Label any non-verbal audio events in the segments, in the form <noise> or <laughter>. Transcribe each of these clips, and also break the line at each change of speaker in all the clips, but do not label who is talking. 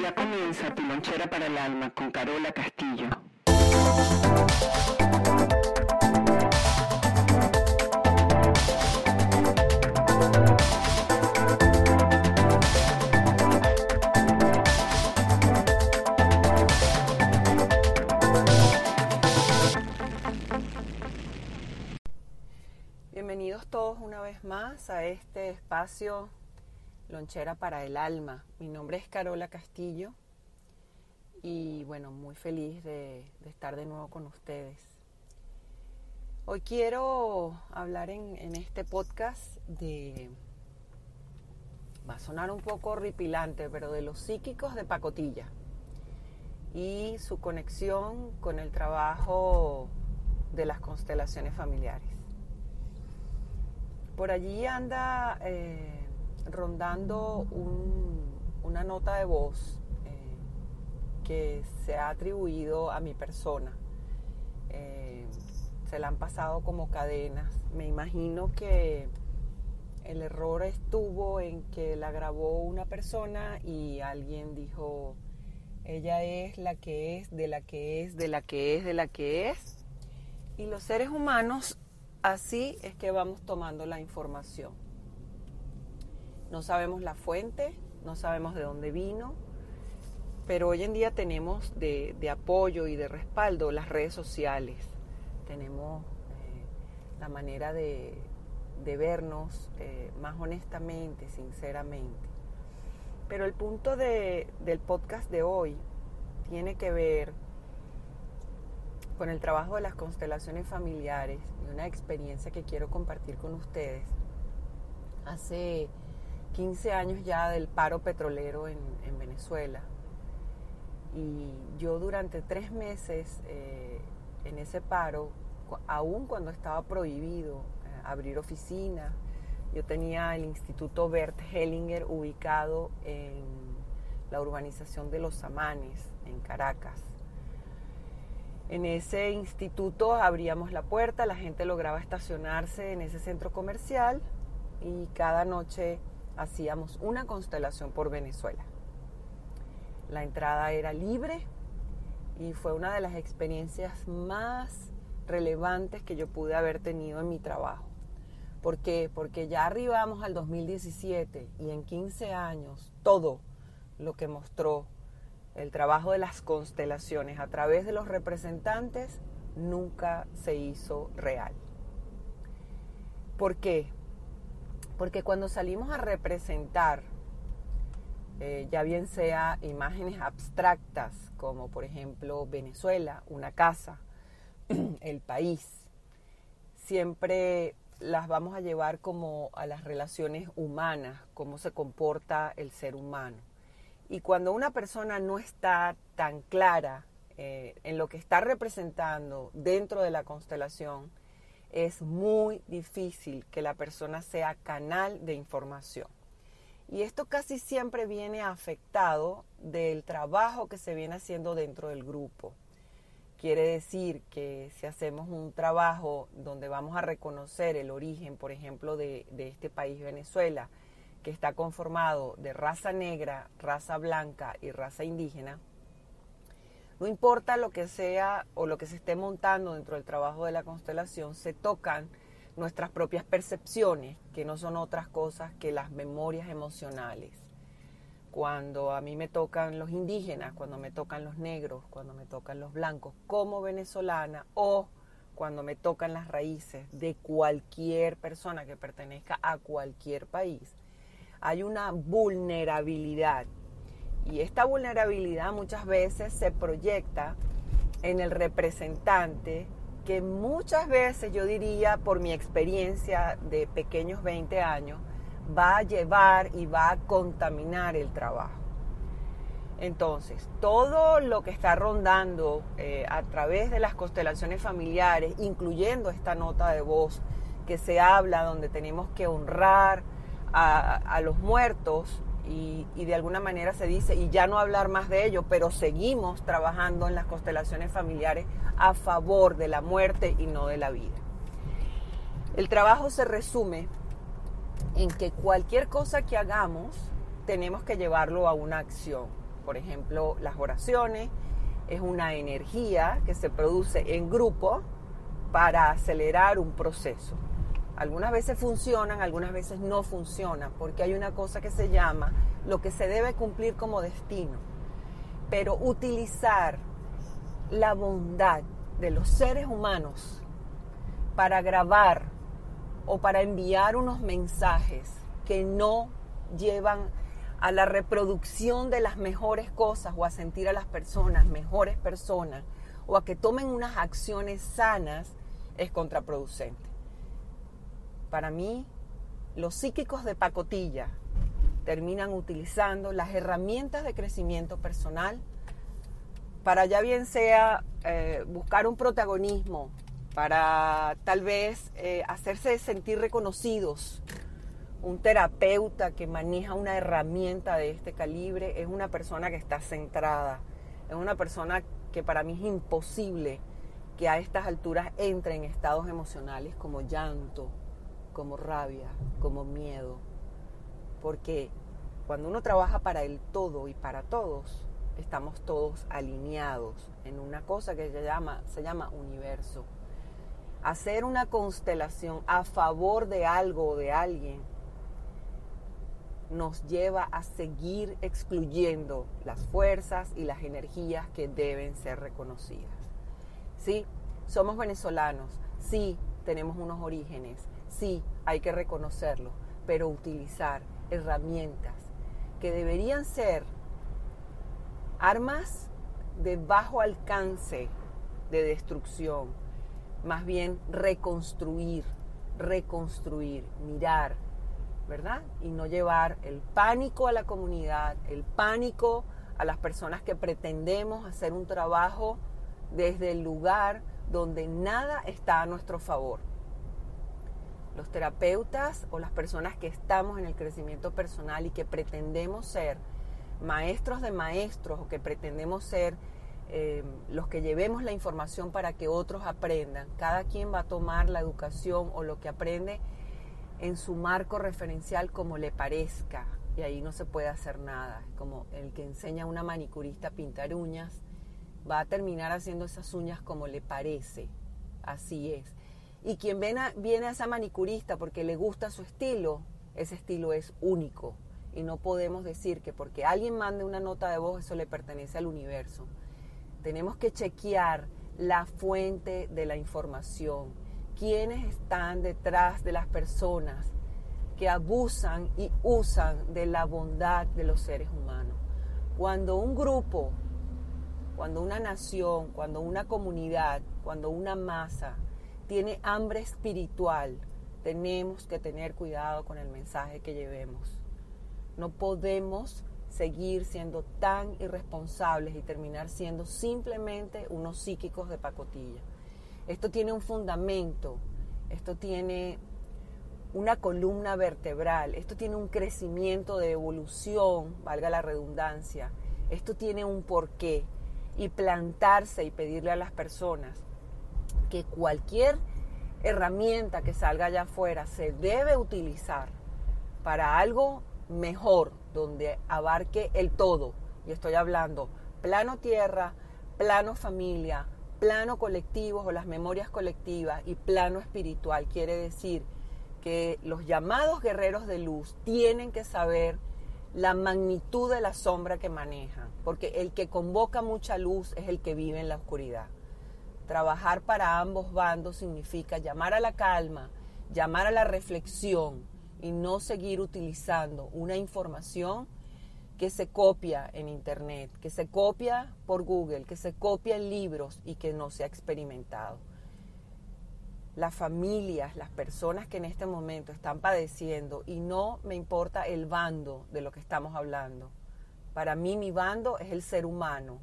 Ya comienza tu lonchera para el alma con Carola Castillo.
Bienvenidos todos una vez más a este espacio Lonchera para el Alma. Mi nombre es Carola Castillo y bueno, muy feliz de, estar de nuevo con ustedes. Hoy quiero hablar en, en este podcast de, va a sonar un poco horripilante, pero de los psíquicos de pacotilla y su conexión con el trabajo de las constelaciones familiares. Por allí anda eh, rondando un- una nota de voz eh, que se ha atribuido a mi persona. Eh, se la han pasado como cadenas. Me imagino que el error estuvo en que la grabó una persona y alguien dijo, ella es la que es, de la que es, de la que es, de la que es. Y los seres humanos así es que vamos tomando la información. No sabemos la fuente, no sabemos de dónde vino, pero hoy en día tenemos de, apoyo y de respaldo las redes sociales. Tenemos eh, la manera de, vernos eh, más honestamente, sinceramente. Pero el punto de- del podcast de hoy tiene que ver con el trabajo de las constelaciones familiares y una experiencia que quiero compartir con ustedes. Hace 15 años ya del paro petrolero en, en Venezuela y yo durante tres meses eh, en ese paro, aún cuando estaba prohibido eh, abrir oficinas, yo tenía el Instituto Bert Hellinger ubicado en la urbanización de Los Amanes, en Caracas. En ese instituto abríamos la puerta, la gente lograba estacionarse en ese centro comercial y cada noche hacíamos una constelación por Venezuela. La entrada era libre y fue una de las experiencias más relevantes que yo pude haber tenido en mi trabajo. ¿Por qué? Porque ya arribamos al 2017 y en 15 años todo lo que mostró el trabajo de las constelaciones a través de los representantes nunca se hizo real. ¿Por qué? Porque cuando salimos a representar, eh, ya bien sea imágenes abstractas, como por ejemplo Venezuela, una casa, <clears throat> el país, siempre las vamos a llevar como a las relaciones humanas, cómo se comporta el ser humano. Y cuando una persona no está tan clara eh, en lo que está representando dentro de la constelación, es muy difícil que la persona sea canal de información. Y esto casi siempre viene afectado del trabajo que se viene haciendo dentro del grupo. Quiere decir que si hacemos un trabajo donde vamos a reconocer el origen, por ejemplo, de, este país, Venezuela, que está conformado de raza negra, raza blanca y raza indígena, no importa lo que sea o lo que se esté montando dentro del trabajo de la constelación, se tocan nuestras propias percepciones, que no son otras cosas que las memorias emocionales. Cuando a mí me tocan los indígenas, cuando me tocan los negros, cuando me tocan los blancos como venezolana o cuando me tocan las raíces de cualquier persona que pertenezca a cualquier país, hay una vulnerabilidad. Y esta vulnerabilidad muchas veces se proyecta en el representante que muchas veces yo diría por mi experiencia de pequeños 20 años va a llevar y va a contaminar el trabajo. Entonces, todo lo que está rondando eh, a través de las constelaciones familiares, incluyendo esta nota de voz que se habla donde tenemos que honrar a, a los muertos y, de alguna manera se dice, y ya no hablar más de ello, pero seguimos trabajando en las constelaciones familiares a favor de la muerte y no de la vida. El trabajo se resume en que cualquier cosa que hagamos tenemos que llevarlo a una acción. Por ejemplo, las oraciones es una energía que se produce en grupo para acelerar un proceso. Algunas veces funcionan, algunas veces no funcionan, porque hay una cosa que se llama lo que se debe cumplir como destino. Pero utilizar la bondad de los seres humanos para grabar o para enviar unos mensajes que no llevan a la reproducción de las mejores cosas o a sentir a las personas mejores personas o a que tomen unas acciones sanas es contraproducente. Para mí, los psíquicos de pacotilla terminan utilizando las herramientas de crecimiento personal para ya bien sea eh, buscar un protagonismo, para tal vez eh, hacerse sentir reconocidos. Un terapeuta que maneja una herramienta de este calibre es una persona que está centrada, es una persona que para mí es imposible que a estas alturas entre en estados emocionales como llanto, como rabia, como miedo. Porque cuando uno trabaja para el todo y para todos, estamos todos alineados en una cosa que se llama, se llama universo. Hacer una constelación a favor de algo o de alguien nos lleva a seguir excluyendo las fuerzas y las energías que deben ser reconocidas. Sí, somos venezolanos, sí, tenemos unos orígenes, sí, hay que reconocerlo, pero utilizar herramientas que deberían ser armas de bajo alcance de destrucción, más bien reconstruir, reconstruir, mirar, ¿verdad? Y no llevar el pánico a la comunidad, el pánico a las personas que pretendemos hacer un trabajo desde el lugar donde nada está a nuestro favor. Los terapeutas o las personas que estamos en el crecimiento personal y que pretendemos ser maestros de maestros o que pretendemos ser eh, los que llevemos la información para que otros aprendan. Cada quien va a tomar la educación o lo que aprende en su marco referencial como le parezca y ahí no se puede hacer nada. Como el que enseña a una manicurista a pintar uñas, va a terminar haciendo esas uñas como le parece. Así es. Y quien viene a, esa manicurista porque le gusta su estilo, ese estilo es único. Y no podemos decir que porque alguien mande una nota de voz eso le pertenece al universo. Tenemos que chequear la fuente de la información. ¿Quiénes están detrás de las personas que abusan y usan de la bondad de los seres humanos? Cuando un grupo cuando una nación, cuando una comunidad, cuando una masa tiene hambre espiritual, tenemos que tener cuidado con el mensaje que llevemos. No podemos seguir siendo tan irresponsables y terminar siendo simplemente unos psíquicos de pacotilla. Esto tiene un fundamento, esto tiene una columna vertebral, esto tiene un crecimiento de evolución, valga la redundancia, esto tiene un porqué y plantarse y pedirle a las personas que cualquier herramienta que salga allá afuera se debe utilizar para algo mejor, donde abarque el todo. Y estoy hablando plano tierra, plano familia, plano colectivo o las memorias colectivas y plano espiritual. Quiere decir que los llamados guerreros de luz tienen que saber la magnitud de la sombra que manejan, porque el que convoca mucha luz es el que vive en la oscuridad. Trabajar para ambos bandos significa llamar a la calma, llamar a la reflexión y no seguir utilizando una información que se copia en Internet, que se copia por Google, que se copia en libros y que no se ha experimentado las familias, las personas que en este momento están padeciendo y no me importa el bando de lo que estamos hablando. Para mí mi bando es el ser humano.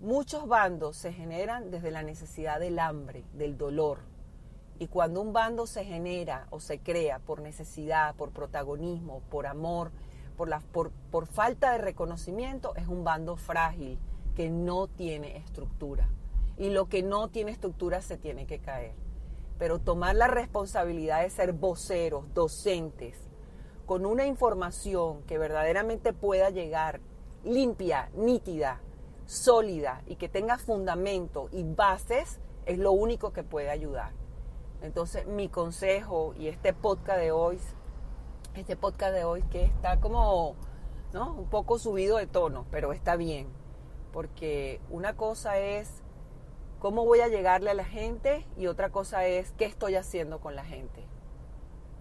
Muchos bandos se generan desde la necesidad del hambre, del dolor. Y cuando un bando se genera o se crea por necesidad, por protagonismo, por amor, por, falta de reconocimiento, es un bando frágil que no tiene estructura. Y lo que no tiene estructura se tiene que caer pero tomar la responsabilidad de ser voceros, docentes, con una información que verdaderamente pueda llegar limpia, nítida, sólida y que tenga fundamento y bases es lo único que puede ayudar. Entonces, mi consejo y este podcast de hoy, este podcast de hoy que está como, ¿no? Un poco subido de tono, pero está bien. Porque una cosa es cómo voy a llegarle a la gente y otra cosa es qué estoy haciendo con la gente.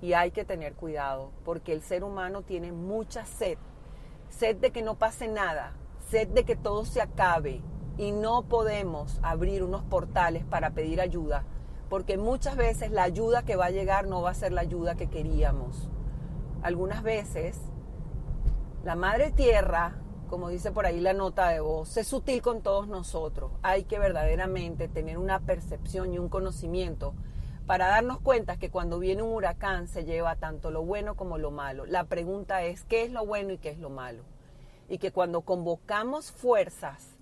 Y hay que tener cuidado porque el ser humano tiene mucha sed. Sed de que no pase nada, de que todo se acabe y no podemos abrir unos portales para pedir ayuda porque muchas veces la ayuda que va a llegar no va a ser la ayuda que queríamos. Algunas veces la Madre Tierra, como dice por ahí la nota de voz, es sutil con todos nosotros. Hay que verdaderamente tener una percepción y un conocimiento para darnos cuenta que cuando viene un huracán se lleva tanto lo bueno como lo malo. La pregunta es, ¿qué es lo bueno y qué es lo malo? Y que cuando convocamos fuerzas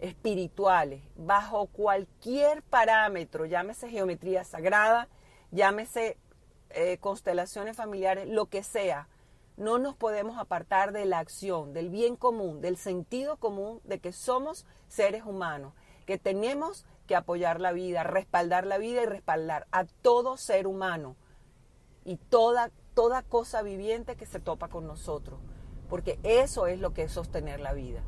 espirituales, bajo cualquier parámetro, llámese geometría sagrada, llámese eh, constelaciones familiares, lo que sea, no nos podemos apartar de la acción, del bien común, del sentido común de que somos seres humanos, que tenemos que apoyar la vida, respaldar la vida y respaldar a todo ser humano y toda, toda cosa viviente que se topa con nosotros, porque eso es lo que es sostener la vida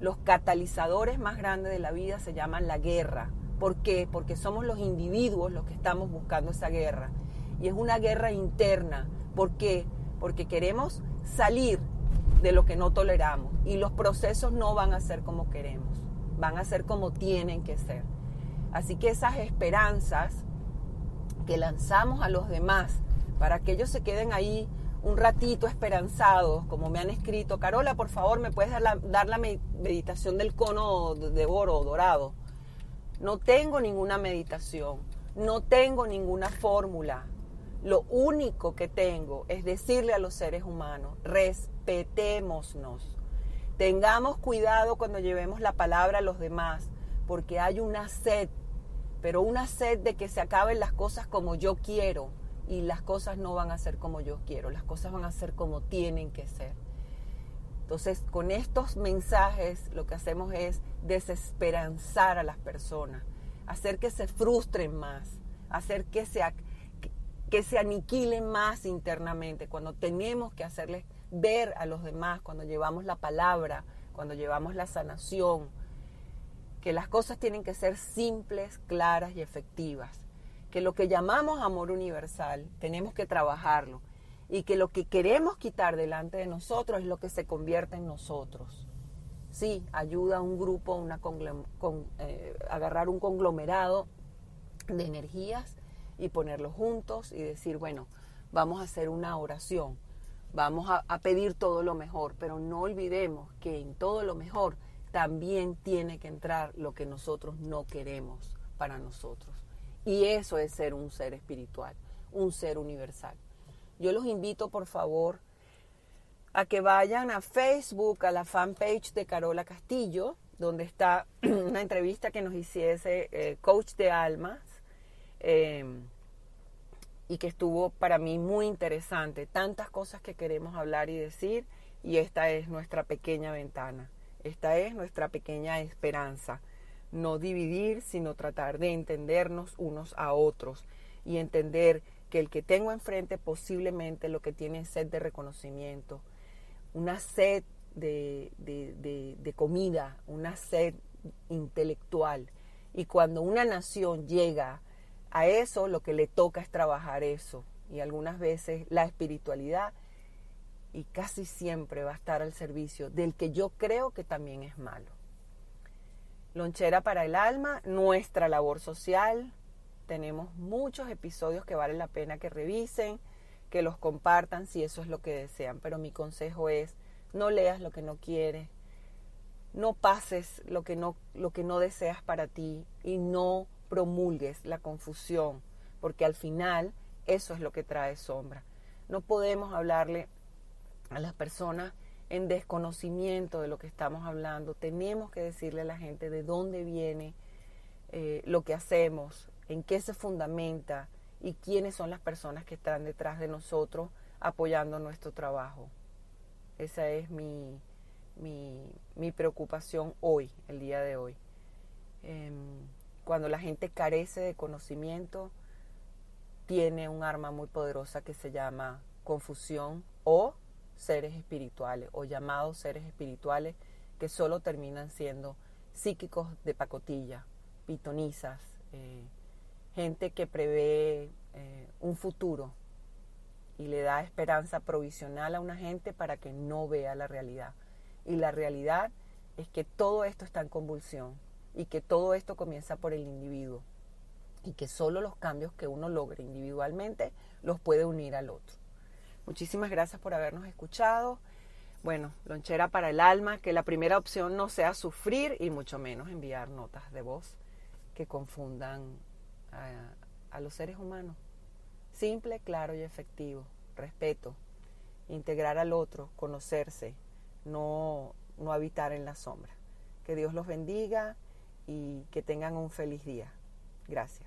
los catalizadores más grandes de la vida se llaman la guerra. ¿Por qué? Porque somos los individuos los que estamos buscando esa guerra. Y es una guerra interna. ¿Por qué? Porque queremos salir de lo que no toleramos. Y los procesos no van a ser como queremos. Van a ser como tienen que ser. Así que esas esperanzas que lanzamos a los demás para que ellos se queden ahí un ratito esperanzados, como me han escrito, Carola, por favor, ¿me puedes dar la, dar la meditación del cono de oro dorado? No tengo ninguna meditación, no tengo ninguna fórmula. Lo único que tengo es decirle a los seres humanos, respetémonos. Tengamos cuidado cuando llevemos la palabra a los demás, porque hay una sed, pero una sed de que se acaben las cosas como yo quiero y las cosas no van a ser como yo quiero, las cosas van a ser como tienen que ser. Entonces, con estos mensajes lo que hacemos es desesperanzar a las personas, hacer que se frustren más, hacer que se, que se aniquilen más internamente, cuando tenemos que hacerles ver a los demás, cuando llevamos la palabra, cuando llevamos la sanación, que las cosas tienen que ser simples, claras y efectivas que lo que llamamos amor universal tenemos que trabajarlo y que lo que queremos quitar delante de nosotros es lo que se convierte en nosotros. Sí, ayuda a un grupo, una eh, agarrar un conglomerado de energías y ponerlos juntos y decir, bueno, vamos a hacer una oración, vamos a pedir todo lo mejor, pero no olvidemos que en todo lo mejor también tiene que entrar lo que nosotros no queremos para nosotros. Y eso es ser un ser espiritual, un ser universal. Yo los invito, por favor, a que vayan a Facebook, a la fanpage de Carola Castillo, donde está <clears throat> una entrevista que nos hiciese eh, Coach de Almas, em, y que estuvo para mí muy interesante. Tantas cosas que queremos hablar y decir, y esta es nuestra pequeña ventana, esta es nuestra pequeña esperanza no dividir, sino tratar de entendernos unos a otros y entender que el que tengo enfrente posiblemente lo que tiene es sed de reconocimiento, una sed de, de, comida, una sed intelectual. Y cuando una nación llega a eso, lo que le toca es trabajar eso. Y algunas veces la espiritualidad y casi siempre va a estar al servicio del que yo creo que también es malo. Lonchera para el alma, nuestra labor social. Tenemos muchos episodios que vale la pena que revisen, que los compartan si eso es lo que desean. Pero mi consejo es, no leas lo que no quieres, no pases lo que no, lo que no deseas para ti y no promulgues la confusión, porque al final eso es lo que trae sombra. No podemos hablarle a las personas en desconocimiento de lo que estamos hablando. Tenemos que decirle a la gente de dónde viene eh, lo que hacemos, en qué se fundamenta y quiénes son las personas que están detrás de nosotros apoyando nuestro trabajo. Esa es mi, mi, preocupación hoy, el día de hoy. Em, cuando la gente carece de conocimiento, tiene un arma muy poderosa que se llama confusión o seres espirituales o llamados seres espirituales que solo terminan siendo psíquicos de pacotilla, pitonizas, eh, gente que prevé eh, un futuro y le da esperanza provisional a una gente para que no vea la realidad. Y la realidad es que todo esto está en convulsión y que todo esto comienza por el individuo y que solo los cambios que uno logre individualmente los puede unir al otro. Muchísimas gracias por habernos escuchado. Bueno, lonchera para el alma, que la primera opción no sea sufrir y mucho menos enviar notas de voz que confundan a, a los seres humanos. Simple, claro y efectivo. Respeto. Integrar al otro, conocerse, no, no habitar en la sombra. Que Dios los bendiga y que tengan un feliz día. Gracias.